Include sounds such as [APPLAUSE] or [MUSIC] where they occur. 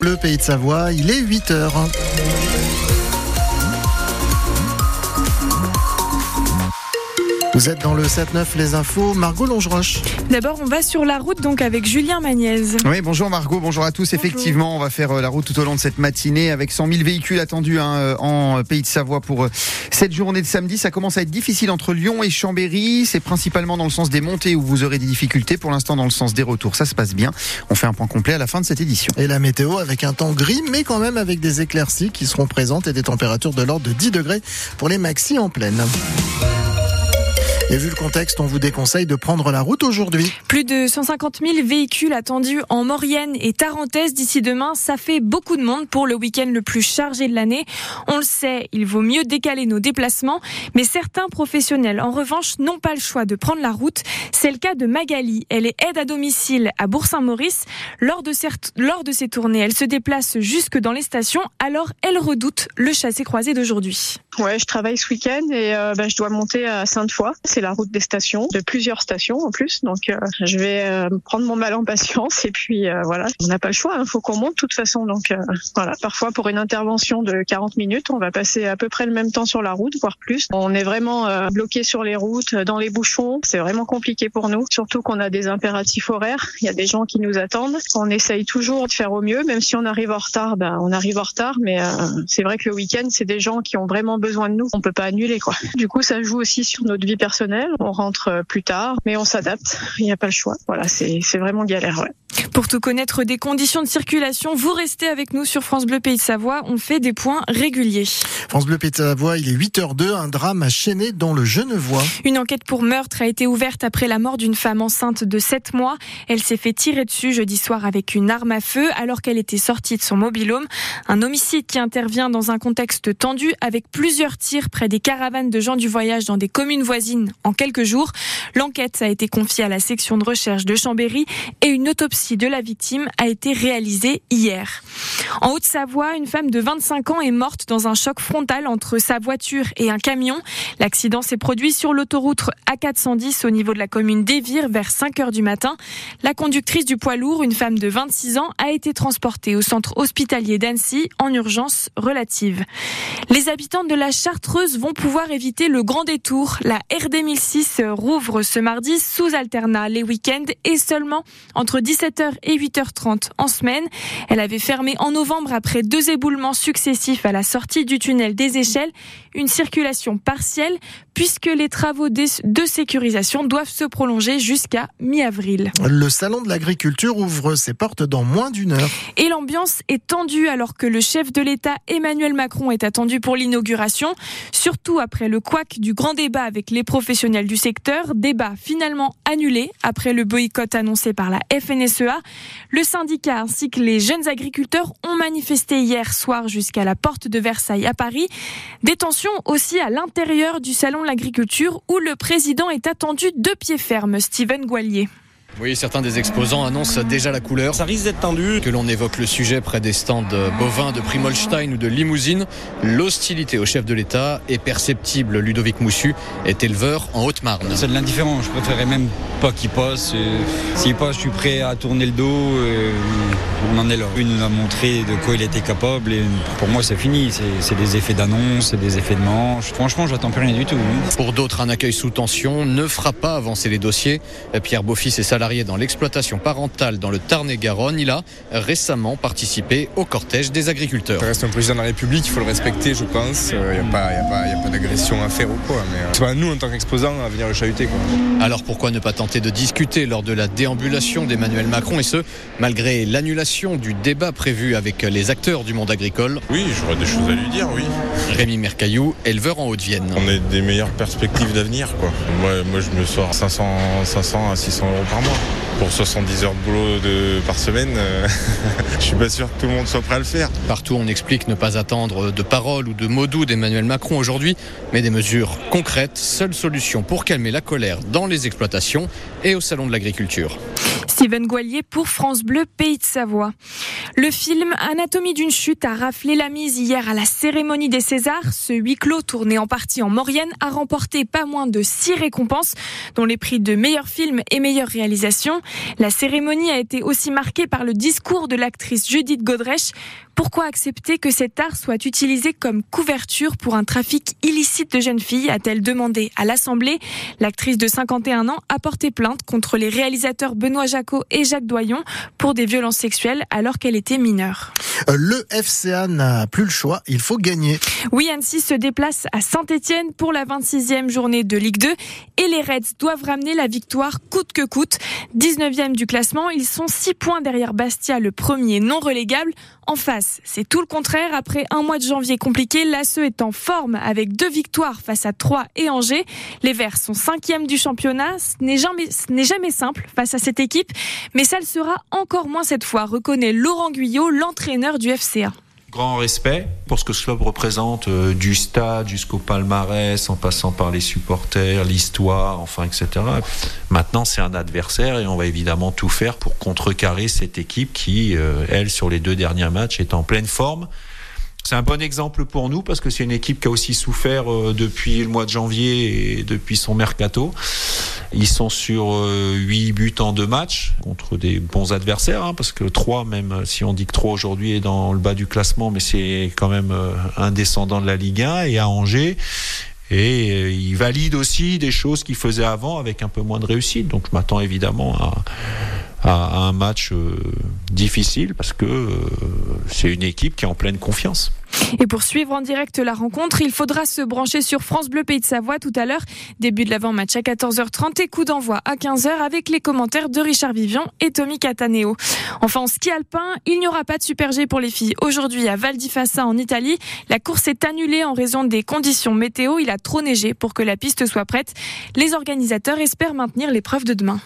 Le pays de Savoie, il est 8 heures. Vous êtes dans le 7-9 Les Infos, Margot Longeroche. D'abord, on va sur la route donc avec Julien Magnez. Oui, bonjour Margot, bonjour à tous. Effectivement, on va faire euh, la route tout au long de cette matinée avec 100 000 véhicules attendus hein, euh, en Pays de Savoie pour euh, cette journée de samedi. Ça commence à être difficile entre Lyon et Chambéry. C'est principalement dans le sens des montées où vous aurez des difficultés. Pour l'instant, dans le sens des retours, ça se passe bien. On fait un point complet à la fin de cette édition. Et la météo avec un temps gris, mais quand même avec des éclaircies qui seront présentes et des températures de l'ordre de 10 degrés pour les maxis en pleine. Et vu le contexte, on vous déconseille de prendre la route aujourd'hui. Plus de 150 000 véhicules attendus en Maurienne et Tarentaise d'ici demain. Ça fait beaucoup de monde pour le week-end le plus chargé de l'année. On le sait, il vaut mieux décaler nos déplacements. Mais certains professionnels, en revanche, n'ont pas le choix de prendre la route. C'est le cas de Magali. Elle est aide à domicile à Bourg-Saint-Maurice. Lors de, ses, lors de ses tournées, elle se déplace jusque dans les stations. Alors, elle redoute le chassé-croisé d'aujourd'hui. Ouais, je travaille ce week-end et euh, bah, je dois monter à Sainte-Foy. C'est la route des stations, de plusieurs stations en plus. Donc, euh, je vais euh, prendre mon mal en patience et puis euh, voilà, on n'a pas le choix. Il hein, faut qu'on monte de toute façon. Donc, euh, voilà. Parfois, pour une intervention de 40 minutes, on va passer à peu près le même temps sur la route, voire plus. On est vraiment euh, bloqué sur les routes, dans les bouchons. C'est vraiment compliqué pour nous, surtout qu'on a des impératifs horaires. Il y a des gens qui nous attendent. On essaye toujours de faire au mieux, même si on arrive en retard. Ben, on arrive en retard, mais c'est vrai que le week-end, c'est des gens qui ont vraiment besoin de nous. On peut pas annuler quoi. Du coup, ça joue aussi sur notre vie personnelle. On rentre plus tard, mais on s'adapte. Il n'y a pas le choix. Voilà, c'est c'est vraiment galère. Ouais. Pour tout connaître des conditions de circulation, vous restez avec nous sur France Bleu Pays de Savoie. On fait des points réguliers. France Bleu Pays de Savoie, il est 8h02. Un drame a chaîné dans le Genevois. Une enquête pour meurtre a été ouverte après la mort d'une femme enceinte de 7 mois. Elle s'est fait tirer dessus jeudi soir avec une arme à feu alors qu'elle était sortie de son mobilhome. Un homicide qui intervient dans un contexte tendu avec plusieurs tirs près des caravanes de gens du voyage dans des communes voisines en quelques jours. L'enquête a été confiée à la section de recherche de Chambéry et une autopsie de la victime a été réalisée hier. En Haute-Savoie, une femme de 25 ans est morte dans un choc frontal entre sa voiture et un camion. L'accident s'est produit sur l'autoroute A410 au niveau de la commune d'Evire vers 5 heures du matin. La conductrice du poids lourd, une femme de 26 ans, a été transportée au centre hospitalier d'Annecy en urgence relative. Les habitants de la Chartreuse vont pouvoir éviter le grand détour. La RD 1006 rouvre ce mardi sous alternat les week-ends et seulement entre 17h et 8h30 en semaine. Elle avait fermé en novembre après deux éboulements successifs à la sortie du tunnel des échelles. Une circulation partielle puisque les travaux de sécurisation doivent se prolonger jusqu'à mi-avril. Le salon de l'agriculture ouvre ses portes dans moins d'une heure. Et l'ambiance est tendue alors que le chef de l'État Emmanuel Macron est attendu pour l'inauguration, surtout après le couac du grand débat avec les professionnels du secteur, débat finalement annulé après le boycott annoncé par la FNSEA. Le syndicat ainsi que les jeunes agriculteurs ont manifesté hier soir jusqu'à la porte de Versailles à Paris. Des tensions aussi à l'intérieur du salon de l'agriculture où le président est attendu de pied ferme, Steven Goualier. Oui, certains des exposants annoncent déjà la couleur. Ça risque d'être tendu. Que l'on évoque le sujet près des stands bovins de Primolstein ou de Limousine, l'hostilité au chef de l'État est perceptible. Ludovic Moussu est éleveur en Haute-Marne. C'est de l'indifférent. Je préférerais même pas qu'il passe. S'il passe, je suis prêt à tourner le dos. On en est là. Il nous a montré de quoi il était capable et pour moi, c'est fini. C'est des effets d'annonce, c'est des effets de manche. Franchement, j'attends plus rien du tout. Pour d'autres, un accueil sous tension ne fera pas avancer les dossiers. Pierre Beaufils est salarié dans l'exploitation parentale dans le Tarn-et-Garonne. Il a récemment participé au cortège des agriculteurs. Ça reste un président de la République, il faut le respecter, je pense. Il n'y a pas, pas, pas d'agression à faire ou quoi. Mais c'est pas nous, en tant qu'exposants, à venir le chahuter. Quoi. Alors pourquoi ne pas tenter de discuter lors de la déambulation d'Emmanuel Macron et ce, malgré l'annulation du débat prévu avec les acteurs du monde agricole? Oui, j'aurais des choses à lui dire, oui. Rémi Mercaillou, éleveur en Haute-Vienne. On a des meilleures perspectives d'avenir, quoi. Moi, moi, je me sors 500, 500 à 600 euros par mois pour 70 heures de boulot de, par semaine, euh, [LAUGHS] je suis pas sûr que tout le monde soit prêt à le faire. Partout, on explique ne pas attendre de paroles ou de mots doux d'Emmanuel Macron aujourd'hui, mais des mesures concrètes, seule solution pour calmer la colère dans les exploitations et au salon de l'agriculture. Steven Goualier pour France Bleu Pays de Savoie. Le film Anatomie d'une chute a raflé la mise hier à la cérémonie des Césars. Ce huis clos tourné en partie en Maurienne a remporté pas moins de six récompenses, dont les prix de meilleur film et meilleure réalisation. La cérémonie a été aussi marquée par le discours de l'actrice Judith Godrèche. Pourquoi accepter que cet art soit utilisé comme couverture pour un trafic illicite de jeunes filles a-t-elle demandé à l'Assemblée. L'actrice de 51 ans a porté plainte contre les réalisateurs Benoît Et Jacques Doyon pour des violences sexuelles alors qu'elle était mineure. Le FCA n'a plus le choix, il faut gagner. Oui, Annecy se déplace à Saint-Etienne pour la 26e journée de Ligue 2 et les Reds doivent ramener la victoire coûte que coûte. 19e du classement, ils sont 6 points derrière Bastia, le premier non relégable. En face, c'est tout le contraire. Après un mois de janvier compliqué, l'ASE est en forme avec deux victoires face à Troyes et Angers. Les Verts sont cinquièmes du championnat. Ce n'est jamais, jamais simple face à cette équipe, mais ça le sera encore moins cette fois, reconnaît Laurent Guyot, l'entraîneur du FCA. Grand respect pour ce que ce club représente, euh, du stade jusqu'au palmarès, en passant par les supporters, l'histoire, enfin, etc. Maintenant, c'est un adversaire et on va évidemment tout faire pour contrecarrer cette équipe qui, euh, elle, sur les deux derniers matchs, est en pleine forme. C'est un bon exemple pour nous parce que c'est une équipe qui a aussi souffert euh, depuis le mois de janvier et depuis son mercato. Ils sont sur euh, 8 buts en deux matchs contre des bons adversaires, hein, parce que 3, même si on dit que 3 aujourd'hui est dans le bas du classement, mais c'est quand même euh, un descendant de la Ligue 1 et à Angers. Et euh, il valide aussi des choses qu'il faisait avant avec un peu moins de réussite. Donc je m'attends évidemment à, à, un match euh, difficile parce que euh, c'est une équipe qui est en pleine confiance. Et pour suivre en direct la rencontre, il faudra se brancher sur France Bleu Pays de Savoie tout à l'heure. Début de l'avant-match à 14h30 et coup d'envoi à 15h avec les commentaires de Richard Vivian et Tommy Cataneo. Enfin, en ski alpin, il n'y aura pas de Super G pour les filles aujourd'hui à Val di Fassa en Italie. La course est annulée en raison des conditions météo. Il a trop neigé pour que la piste soit prête. Les organisateurs espèrent maintenir l'épreuve de demain.